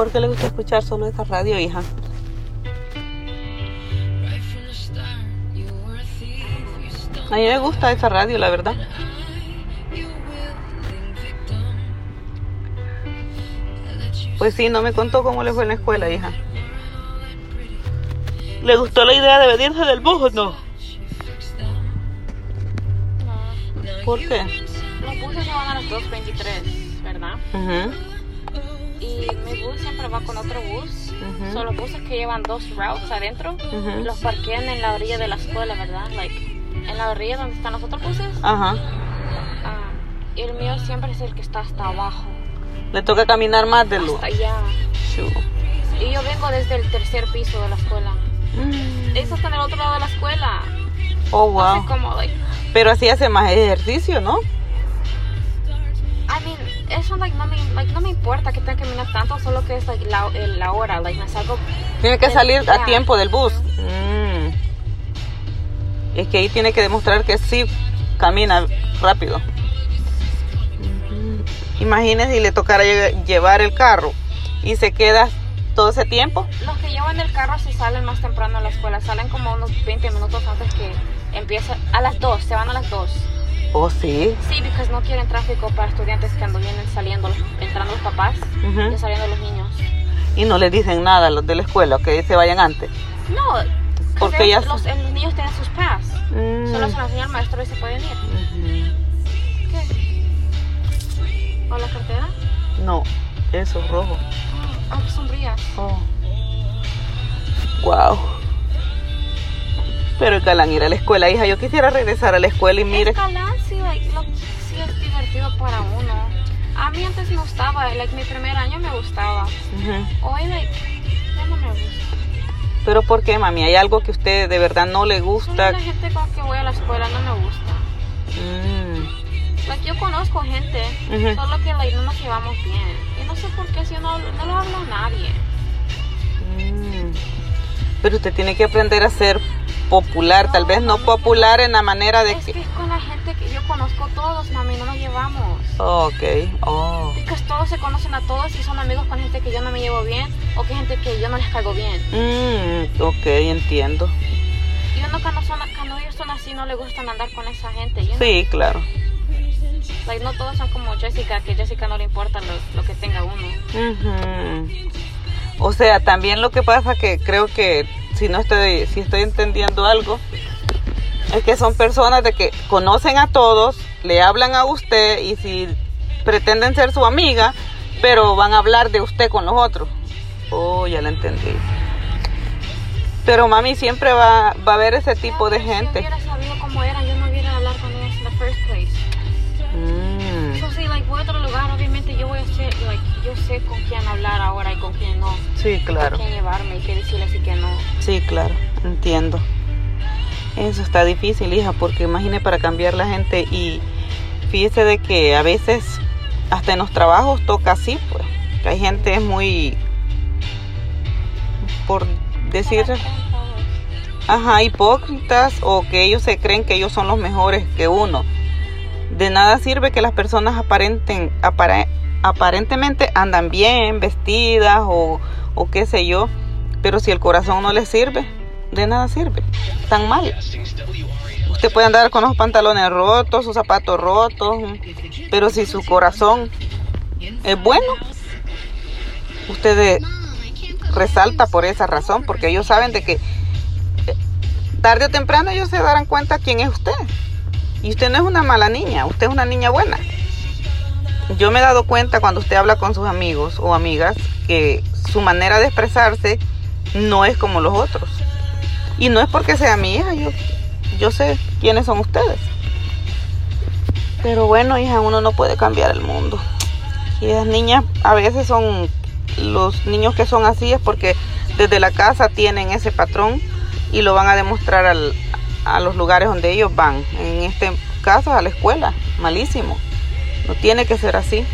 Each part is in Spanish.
¿Por qué le gusta escuchar solo esta radio, hija? A mí me gusta esa radio, la verdad. Pues sí, no me contó cómo le fue en la escuela, hija. ¿Le gustó la idea de venirse del bus o no? No, ¿Por qué? los buses se van a las 2.23, ¿verdad? Ujú, Y mi bus siempre va con otro bus. Ujú. Son los buses que llevan dos routes adentro. Ujú. Los parquean en la orilla de la escuela, ¿verdad? Like, en la orilla donde están los otros buses. Ajá. Ah, y el mío siempre es el que está hasta abajo. Le toca caminar más del bus. Hasta allá. Y yo vengo desde el tercer piso de la escuela. Mm. Eso está en el otro lado de la escuela. Oh, Así wow. como, like, Pero así hace más ejercicio, ¿no? Eso like, no, me, like, no me importa que tenga que caminar tanto, solo que es like, la, la hora. Like, me salgo Tiene que salir a ya. tiempo del bus. Mm. Es que ahí tiene que demostrar que sí camina rápido. Ujú. Imagínese si le tocara lle- llevar el carro y se queda todo ese tiempo. Los que llevan el carro se salen más temprano a la escuela, salen como unos 20 minutos antes que empieza. A las 2, se van a las 2. Oh, sí. Sí, porque no quieren tráfico para estudiantes que cuando vienen saliendo, entrando los papás y saliendo los niños. Y no les dicen nada a los de la escuela, que se vayan antes. No, Porque ya- los, los niños tienen sus pass. Mm. Solo se los enseña el maestro y se pueden ir. ¿Qué? ¿O la cartera? No, eso es rojo. Ah, pues sombrías. Oh. Wow. Pero es galán ir a la escuela, hija. Yo quisiera regresar a la escuela y mire. Es lo- sí es divertido para uno. A mí antes me gustaba, like, mi primer año me gustaba. Ujú. Hoy, like, ya no me gusta. Pero ¿por qué, mami? ¿Hay algo que usted de verdad no le Solo gusta? la gente con que voy a la escuela no me gusta. Mm. Like, yo conozco gente, Ujú. solo que like, no nos llevamos bien. Y no sé por qué, si yo no, no lo hablo a nadie. Mm. Pero usted tiene que aprender a ser popular, tal vez no popular en la manera de Es que que... es con la gente que yo conozco todos, mami, no nos llevamos. Ok, oh. Porque todos se conocen a todos y son amigos con gente que yo no me llevo bien o que gente que yo no les caigo bien. Mm, ok, entiendo. Y uno cuando, son, cuando ellos son así no le gustan andar con esa gente. Sí, claro. Like, no todos son como Jessica, que Jessica no le importa lo, lo que tenga uno. Ujú. O sea, también lo que pasa que creo que si no estoy, si estoy entendiendo algo, es que son personas de que conocen a todos, le hablan a usted y si pretenden ser su amiga, pero van a hablar de usted con los otros. Oh, ya lo entendí. Pero mami siempre va, va a haber ese tipo de Si gente. hubiera sabido cómo eran, yo no hubiera hablar con ellos en the first place. Mm, So, si like, voy a otro lugar, obviamente yo voy a ser, like, yo sé con quién hablar ahora y con quién no. sí, claro. Con quién llevarme y qué decirles y qué no. Sí, claro, entiendo. Eso está difícil, hija, porque imagine para cambiar la gente y fíjese de que a veces hasta en los trabajos toca así, pues. Hay gente muy, por decir, ajá, hipócritas o que ellos se creen que ellos son los mejores que uno. De nada sirve que las personas aparenten, apare- aparentemente andan bien vestidas o, o qué sé yo, pero si el corazón no les sirve, de nada sirve. Están mal. Usted puede andar con los pantalones rotos, sus zapatos rotos, pero si su corazón es bueno, usted resalta por esa razón, porque ellos saben de que eh, tarde o temprano ellos se darán cuenta quién es usted. Y usted no es una mala niña, usted es una niña buena. Yo me he dado cuenta cuando usted habla con sus amigos o amigas que su manera de expresarse no es como los otros. Y no es porque sea mi hija, yo, yo sé quiénes son ustedes. Pero bueno, hija, uno no puede cambiar el mundo. Y las niñas a veces son, los niños que son así es porque desde la casa tienen ese patrón y lo van a demostrar al, a los lugares donde ellos van. En este caso, a la escuela. Malísimo. No tiene que ser así.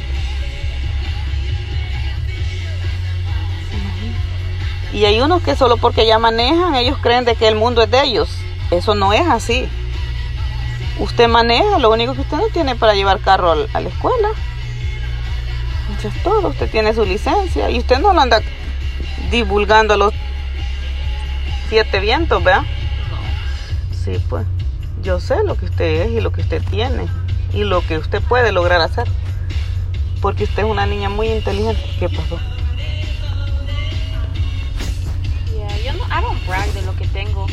Y hay unos que solo porque ya manejan, ellos creen de que el mundo es de ellos. Eso no es así. Usted maneja, lo único que usted no tiene para llevar carro a la escuela. Eso es todo. Usted tiene su licencia y usted no lo anda divulgando a los siete vientos, ¿verdad? No. Sí, pues. Yo sé lo que usted es y lo que usted tiene y lo que usted puede lograr hacer. Porque usted es una niña muy inteligente. ¿Qué pasó? Brag de lo que tengo.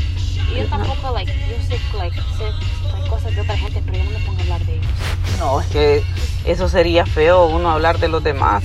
Y yo tampoco, like, yo sé, like, sé cosas de otra gente, pero yo no me pongo a hablar de ellos. No, es que eso sería feo uno hablar de los demás.